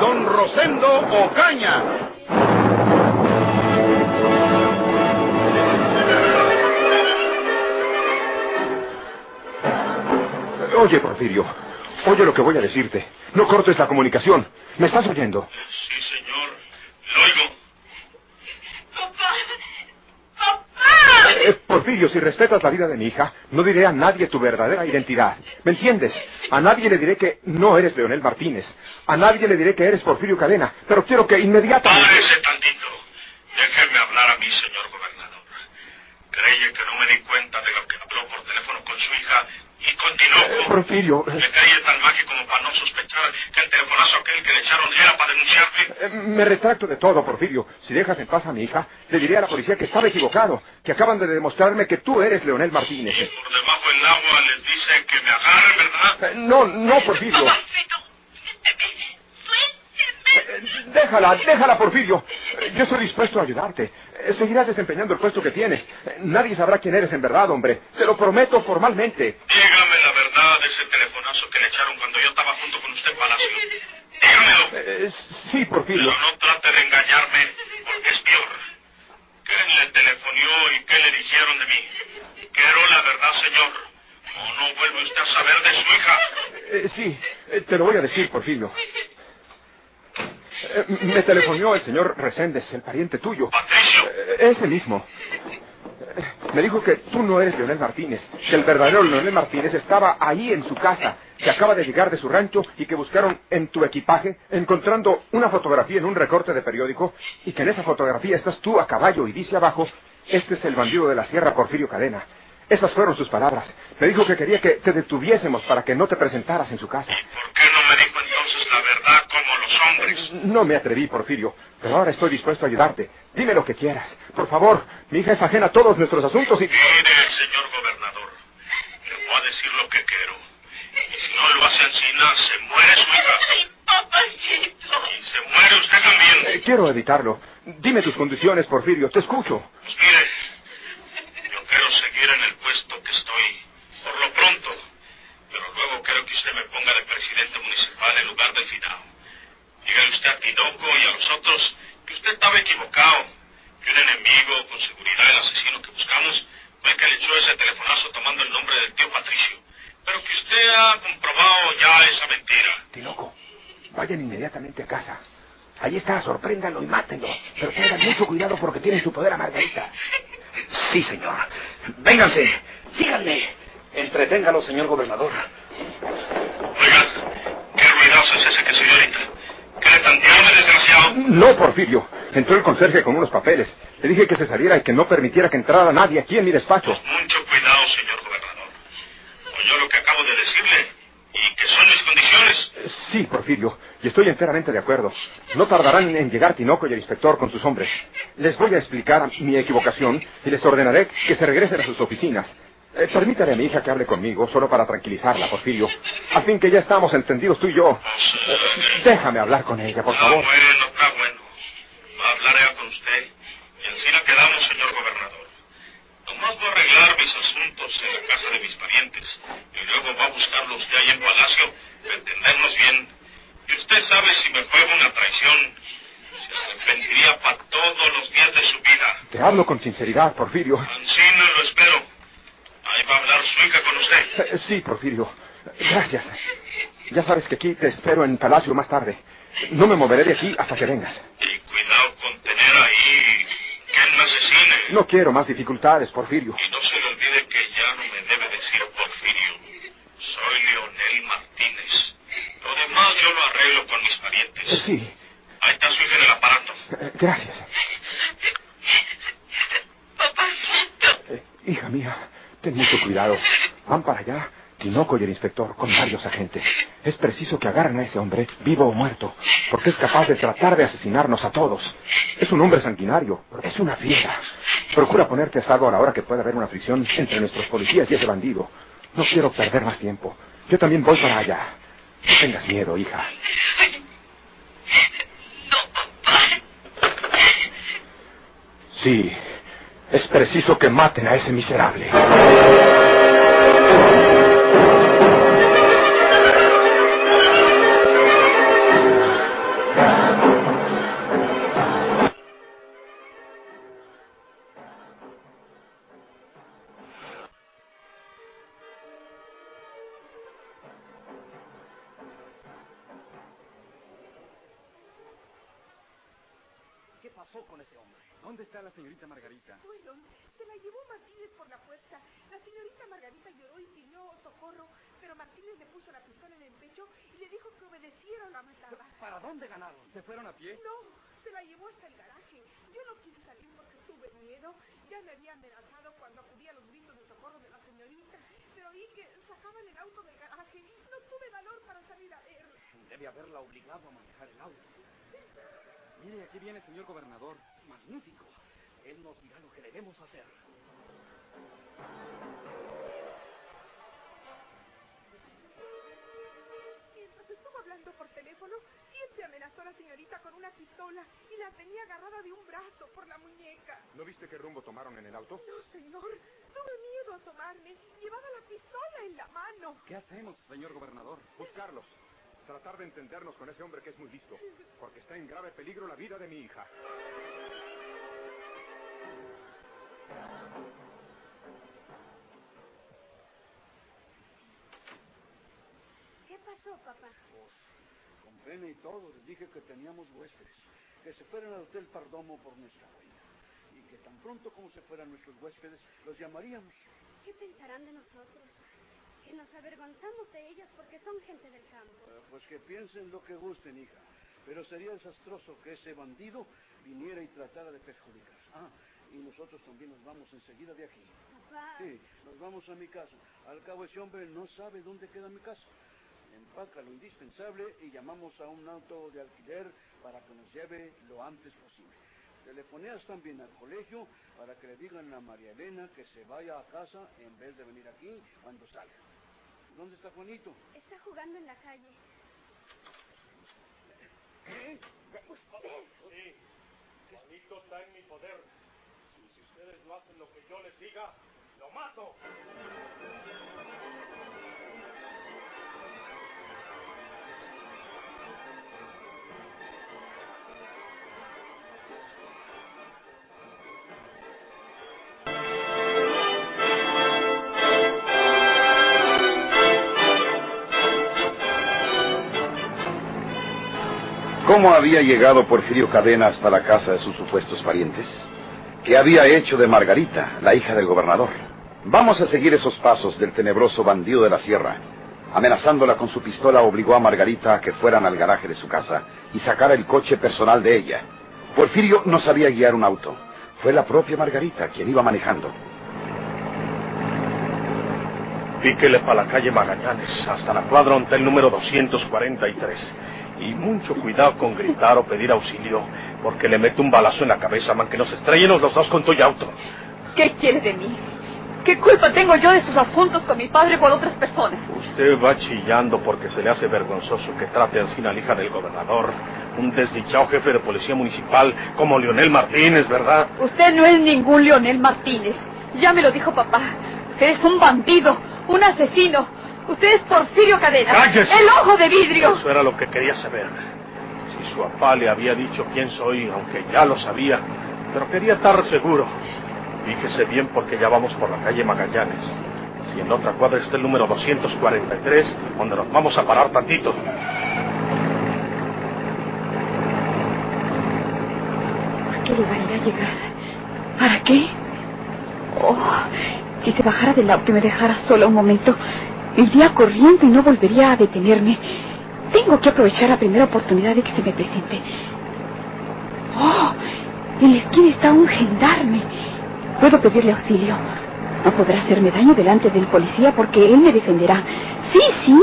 Don Rosendo Ocaña. Oye, Porfirio, oye lo que voy a decirte. No cortes la comunicación. ¿Me estás oyendo? Sí, señor. Lo oigo. Papá. Papá. Eh, Porfirio, si respetas la vida de mi hija, no diré a nadie tu verdadera identidad. ¿Me entiendes? A nadie le diré que no eres Leonel Martínez. A nadie le diré que eres Porfirio Cadena. Pero quiero que inmediatamente... Párese tantito. Déjeme hablar a mí, señor gobernador. Creye que no me di cuenta de lo que habló por teléfono con su hija y continuó. Eh, Porfirio, Me creí tan mágico como para no sospechar que el telefonazo aquel que le echaron era para denunciarme. eh, me retracto de todo, Porfirio. Si dejas en paz a mi hija, le diré a la policía que estaba equivocado, que acaban de demostrarme que tú eres Leonel Martínez. Y por debajo del agua les dice que me agarren, ¿verdad? Eh, no, no, Porfirio. Déjala, déjala, Porfirio. Yo estoy dispuesto a ayudarte. Seguirás desempeñando el puesto que tienes. Nadie sabrá quién eres en verdad, hombre. Te lo prometo formalmente. De ese telefonazo que le echaron cuando yo estaba junto con usted Palacio. Dígamelo. Eh, sí, Porfirio. Pero no trate de engañarme, porque es peor. ¿Quién le telefonió y qué le dijeron de mí? Quiero la verdad, señor. O no vuelve usted a saber de su hija. Eh, sí, eh, te lo voy a decir, Porfirio. Eh, me telefonó el señor Reséndez, el pariente tuyo. Patricio. Eh, Ese mismo. Me dijo que tú no eres Leonel Martínez, que el verdadero Leonel Martínez estaba ahí en su casa, que acaba de llegar de su rancho y que buscaron en tu equipaje, encontrando una fotografía en un recorte de periódico, y que en esa fotografía estás tú a caballo y dice abajo, este es el bandido de la sierra Porfirio Cadena. Esas fueron sus palabras. Me dijo que quería que te detuviésemos para que no te presentaras en su casa. ¿Por qué no me dijo No me atreví, Porfirio, pero ahora estoy dispuesto a ayudarte. Dime lo que quieras. Por favor, mi hija es ajena a todos nuestros asuntos y... Mire, señor gobernador, le voy a decir lo que quiero. Y si no lo hace encima, se muere su hija. Ay, papacito. Y se muere usted también. Eh, quiero evitarlo. Dime tus condiciones, Porfirio. Te escucho. Pues mire, yo quiero seguir en el puesto que estoy, por lo pronto, pero luego quiero que usted me ponga de presidente municipal en lugar del finado. Tinoco y a los otros que usted estaba equivocado, que un enemigo, con seguridad el asesino que buscamos, fue que le echó ese telefonazo tomando el nombre del tío Patricio. Pero que usted ha comprobado ya esa mentira. Tinoco, vayan inmediatamente a casa. Ahí está, sorpréndanlo y mátenlo. Pero tengan mucho cuidado porque tienen su poder a Margarita. Sí, señor. Vénganse. Síganme. Entreténgalo, señor gobernador. Oiga, qué ruidoso es ese que soy ahorita. ¿Qué le tantearme, desgraciado? No, Porfirio. Entró el conserje con unos papeles. Le dije que se saliera y que no permitiera que entrara nadie aquí en mi despacho. Mucho cuidado, señor gobernador. Oyó lo que acabo de decirle y que son mis condiciones. Sí, Porfirio, y estoy enteramente de acuerdo. No tardarán en llegar Tinoco y el inspector con sus hombres. Les voy a explicar mi equivocación y les ordenaré que se regresen a sus oficinas. Eh, permítale a mi hija que hable conmigo, solo para tranquilizarla, Porfirio. A fin que ya estamos entendidos tú y yo. Eh, déjame hablar con ella, por Está favor. bueno, está bueno. Hablaré con usted y así la quedamos, señor gobernador. Nomás voy a arreglar mis asuntos en la casa de mis parientes y luego va a buscarlo usted ahí en Palacio para entendernos bien. Y usted sabe si me fue una traición, se arrepentiría para todos los días de su vida. Te hablo con sinceridad, Porfirio lo espero. Ahí va a hablar su hija con usted. Eh, Sí, Porfirio. Gracias. Ya sabes que aquí te espero en Palacio más tarde. No me moveré de aquí hasta que vengas. Y cuidado con tener ahí quien me asesine. No quiero más dificultades, Porfirio. Y no se le olvide que ya no me debe decir Porfirio. Soy Leonel Martínez. Lo demás yo lo arreglo con mis Eh, parientes. Sí, Ahí está su hija en el aparato. eh, gracias. Papacito. Eh, hija mía, ten mucho cuidado. Van para allá Tinoco y el inspector con varios agentes. Es preciso que agarren a ese hombre, vivo o muerto, porque es capaz de tratar de asesinarnos a todos. Es un hombre sanguinario, es una fiera. Procura ponerte a salvo a la hora que pueda haber una fricción entre nuestros policías y ese bandido. No quiero perder más tiempo. Yo también voy para allá. No tengas miedo, hija. No, papá. Sí, es preciso que maten a ese miserable. La mataba. ¿Para dónde ganaron? ¿Se fueron a pie? No, se la llevó hasta el garaje. Yo no quise salir porque tuve miedo. Ya me había amenazado cuando acudí a los gritos de socorro de la señorita, pero oí que sacaban el auto del garaje. No tuve valor para salir a ver. Debe haberla obligado a manejar el auto. Mire, aquí viene el señor gobernador. Magnífico. Él nos dirá lo que debemos hacer. Y la tenía agarrada de un brazo por la muñeca. ¿No viste qué rumbo tomaron en el auto? No, señor, tuve miedo a asomarme. Llevaba la pistola en la mano. ¿Qué hacemos, señor gobernador? Buscarlos. Tratar de entendernos con ese hombre que es muy listo, porque está en grave peligro la vida de mi hija. ¿Qué pasó, papá? Con pena y todo, les dije que teníamos huéspedes, que se fueran al Hotel Pardomo por nuestra cuenta. Y que tan pronto como se fueran nuestros huéspedes, los llamaríamos. ¿Qué pensarán de nosotros? Que nos avergonzamos de ellos porque son gente del campo. Eh, pues que piensen lo que gusten, hija. Pero sería desastroso que ese bandido viniera y tratara de perjudicar. Ah, y nosotros también nos vamos enseguida de aquí. Papá. Sí, nos vamos a mi casa. Al cabo ese hombre no sabe dónde queda mi casa. Empaca lo indispensable y llamamos a un auto de alquiler para que nos lleve lo antes posible. Telefoneas también al colegio para que le digan a María Elena que se vaya a casa en vez de venir aquí cuando salga. ¿Dónde está Juanito? Está jugando en la calle. ¿Qué? Sí, Juanito está en mi poder. Y si ustedes no hacen lo que yo les diga, lo mato. ¿Cómo había llegado Porfirio Cadena hasta la casa de sus supuestos parientes? ¿Qué había hecho de Margarita, la hija del gobernador? Vamos a seguir esos pasos del tenebroso bandido de la sierra. Amenazándola con su pistola, obligó a Margarita a que fueran al garaje de su casa y sacara el coche personal de ella. Porfirio no sabía guiar un auto. Fue la propia Margarita quien iba manejando. Píquele para la calle Magallanes, hasta la cuadra hotel número 243. Y mucho cuidado con gritar o pedir auxilio, porque le mete un balazo en la cabeza, man, que nos estrellemos los dos con tu auto. ¿Qué quiere de mí? ¿Qué culpa tengo yo de sus asuntos con mi padre por otras personas? Usted va chillando porque se le hace vergonzoso que trate así a la hija del gobernador, un desdichado jefe de policía municipal como Leonel Martínez, ¿verdad? Usted no es ningún Leonel Martínez. Ya me lo dijo papá. Usted es un bandido, un asesino. Usted es Porfirio Cadena. ¡Cállese! El ojo de vidrio. Eso era lo que quería saber. Si su papá le había dicho quién soy, aunque ya lo sabía, pero quería estar seguro. Fíjese bien porque ya vamos por la calle Magallanes. Si en otra cuadra está el número 243, donde nos vamos a parar tantito. ¿A qué lugar irá a llegar? ¿Para qué? Oh, si se bajara del auto y me dejara sola un momento, iría corriendo y no volvería a detenerme. Tengo que aprovechar la primera oportunidad de que se me presente. Oh, en la esquina está un gendarme. Puedo pedirle auxilio. No podrá hacerme daño delante del policía porque él me defenderá. Sí, sí.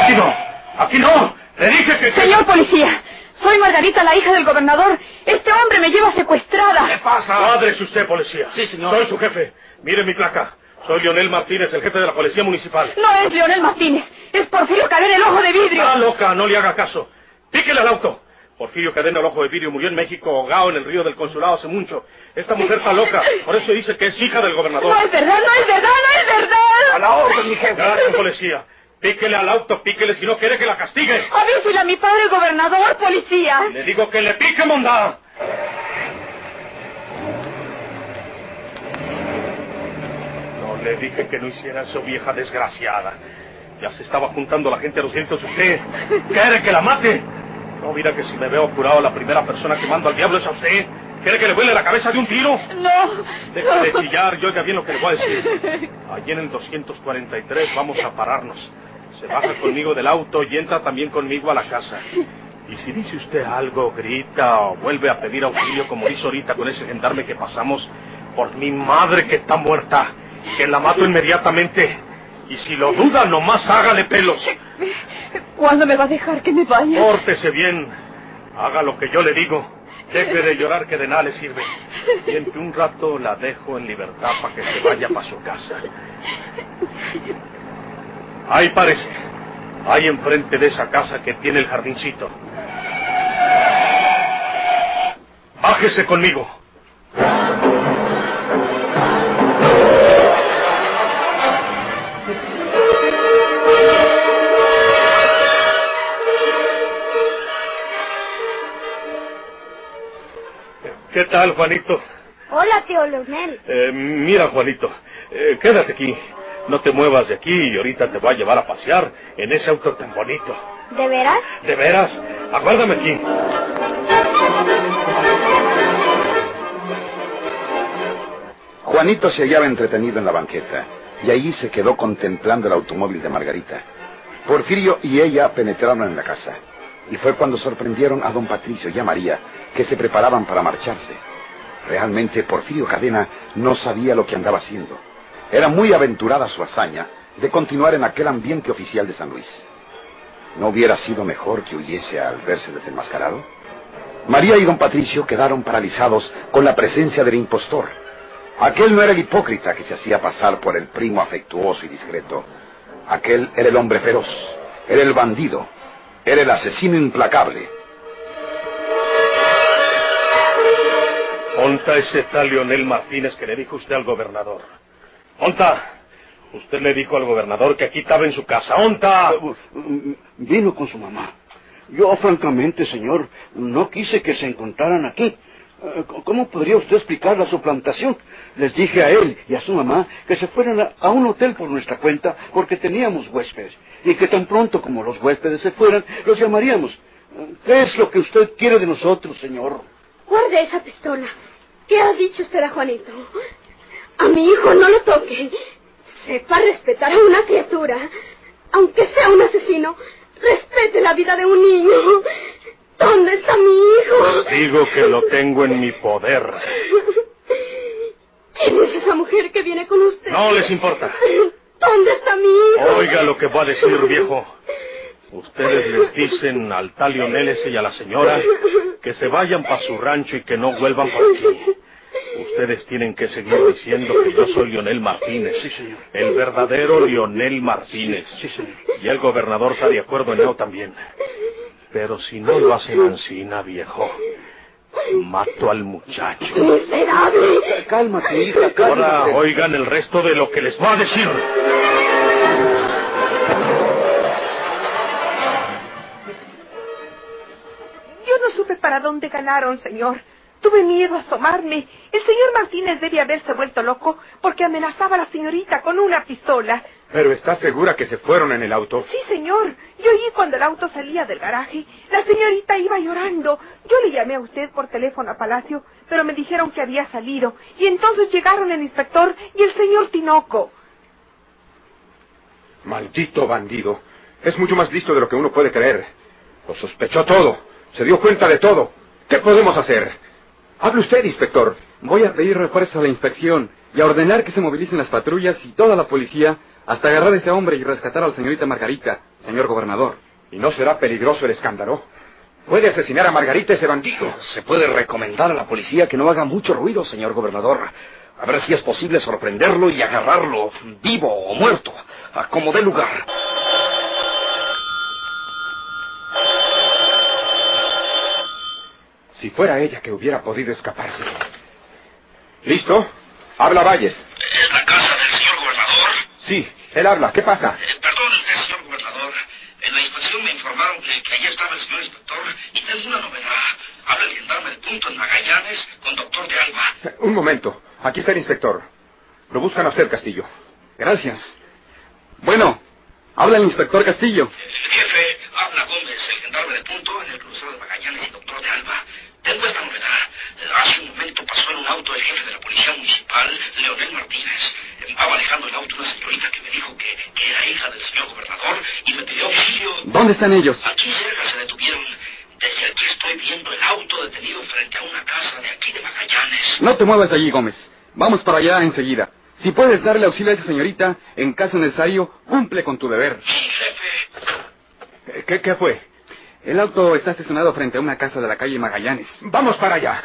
Aquí no, aquí no. Le dije que... Señor policía, soy Margarita, la hija del gobernador. Este hombre me lleva secuestrada. ¿Qué pasa? Padre, es usted policía. Sí, señor. Soy su jefe. Mire mi placa. Soy Leonel Martínez, el jefe de la policía municipal. No es Leonel Martínez, es Porfirio Cadena, el ojo de vidrio. Está loca, no le haga caso. Píquele al auto. Porfirio Cadena, el ojo de vidrio, murió en México ahogado en el río del consulado hace mucho. Esta mujer está loca, por eso dice que es hija del gobernador. No es verdad, no es verdad, no es verdad. A la orden, mi jefe. Gracias, policía. Píquele al auto, píquele si no quiere que la castigue. Avísele a mi padre, el gobernador, policía. Le digo que le pique, mondá. Le dije que no hiciera eso, vieja desgraciada. Ya se estaba juntando la gente a los gritos de usted. ¿Quiere que la mate? No, mira que si me veo curado, la primera persona que mando al diablo es a usted. ¿Quiere que le vuele la cabeza de un tiro? No. Deje de chillar y oiga bien lo que le voy a decir. Allí en el 243 vamos a pararnos. Se baja conmigo del auto y entra también conmigo a la casa. Y si dice usted algo, grita o vuelve a pedir auxilio como hizo ahorita con ese gendarme que pasamos, por mi madre que está muerta, que la mato inmediatamente. Y si lo duda, nomás hágale pelos. ¿Cuándo me va a dejar que me vaya? Pórtese bien. Haga lo que yo le digo. Deje de llorar que de nada le sirve. Y en que un rato la dejo en libertad para que se vaya para su casa. Ahí parece. Ahí enfrente de esa casa que tiene el jardincito. Bájese conmigo. ¿Qué tal, Juanito? Hola, tío Leonel. Eh, mira, Juanito, eh, quédate aquí. No te muevas de aquí y ahorita te voy a llevar a pasear en ese auto tan bonito. ¿De veras? ¿De veras? Aguárdame aquí. Juanito se hallaba entretenido en la banqueta y allí se quedó contemplando el automóvil de Margarita. Porfirio y ella penetraron en la casa y fue cuando sorprendieron a don Patricio y a María que se preparaban para marcharse. Realmente Porfirio Cadena no sabía lo que andaba haciendo. Era muy aventurada su hazaña de continuar en aquel ambiente oficial de San Luis. ¿No hubiera sido mejor que huyese al verse desenmascarado? María y don Patricio quedaron paralizados con la presencia del impostor. Aquel no era el hipócrita que se hacía pasar por el primo afectuoso y discreto. Aquel era el hombre feroz, era el bandido, era el asesino implacable. Onta ese tal Leonel Martínez que le dijo usted al gobernador. Onta, usted le dijo al gobernador que aquí estaba en su casa. Onta. Vino con su mamá. Yo, francamente, señor, no quise que se encontraran aquí. Eh, ¿Cómo podría usted explicar la suplantación? Les dije a él y a su mamá que se fueran a, un hotel por nuestra cuenta porque teníamos huéspedes y que tan pronto como los huéspedes se fueran, los llamaríamos. ¿Qué es lo que usted quiere de nosotros, señor? Guarde esa pistola. ¿Qué ha dicho usted a Juanito? A mi hijo no lo toque. Sepa respetar a una criatura. Aunque sea un asesino, respete la vida de un niño. ¿Dónde está mi hijo? Digo que lo tengo en mi poder. ¿Quién es esa mujer que viene con usted? No les importa. ¿Dónde está mi hijo? Oiga lo que va a decir, viejo. Ustedes les dicen al tal Lionel ese y a la señora que se vayan para su rancho y que no vuelvan por aquí. Ustedes tienen que seguir diciendo que yo soy Lionel Martínez. Sí, señor. El verdadero Lionel Martínez. Sí, señor. Y el gobernador está de acuerdo en ello también. Pero si no lo hacen ansina, viejo, mato al muchacho. ¡Miserable! Cálmate, hija, Ahora cálmate. oigan el resto de lo que les va a decir. Yo no supe para dónde ganaron, señor. Tuve miedo a asomarme. El señor Martínez debe haberse vuelto loco porque amenazaba a la señorita con una pistola. Pero ¿estás segura que se fueron en el auto? Sí, señor. Yo oí cuando el auto salía del garaje. La señorita iba llorando. Yo le llamé a usted por teléfono a Palacio, pero me dijeron que había salido. Y entonces llegaron el inspector y el señor Tinoco. Maldito bandido. Es mucho más listo de lo que uno puede creer. Lo sospechó todo. Se dio cuenta de todo. ¿Qué podemos hacer? Hable usted, inspector. Voy a pedir refuerzos a la inspección y a ordenar que se movilicen las patrullas y toda la policía hasta agarrar a ese hombre y rescatar a la señorita Margarita. señor gobernador. ¿Y no será peligroso el escándalo? Puede asesinar a Margarita ese bandido. Se puede recomendar a la policía que no haga mucho ruido, señor gobernador. A ver si es posible sorprenderlo y agarrarlo, vivo o muerto, a como dé lugar. Si fuera ella que hubiera podido escaparse. ¿Listo? Habla Valles. ¿Es la casa del señor gobernador? Sí, él habla. ¿Qué pasa? Eh, perdón usted, señor gobernador. En la inspección me informaron que, que allí estaba el señor inspector y tengo una novedad. Habla el gendarme de punto en Magallanes con doctor de Alba. Eh, Un momento. Aquí está el inspector. Lo buscan a usted, Castillo. Gracias. Bueno, habla el inspector Castillo. El jefe, habla Gómez, el gendarme de punto en el crucero de Magallanes y doctor de Alba. Tengo esta novedad. Eh, Hace un momento pasó en un auto el jefe de la policía municipal, Leonel Martínez. Eh, Va manejando el auto una señorita que me dijo que, que era hija del señor gobernador y me pidió auxilio. ¿Dónde están ellos? Aquí cerca se detuvieron. Desde aquí estoy viendo el auto detenido frente a una casa de aquí de Magallanes. No te muevas de allí, Gómez. Vamos para allá enseguida. Si puedes darle auxilio a esa señorita, en caso necesario, cumple con tu deber. Sí, jefe. ¿Qué, qué fue? El auto está estacionado frente a una casa de la calle Magallanes. Vamos para allá.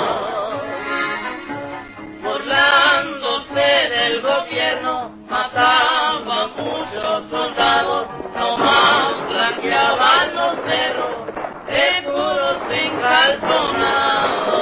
el gobierno mataba a muchos soldados, nomás blanqueaban los cerros, seguros sin calzonados.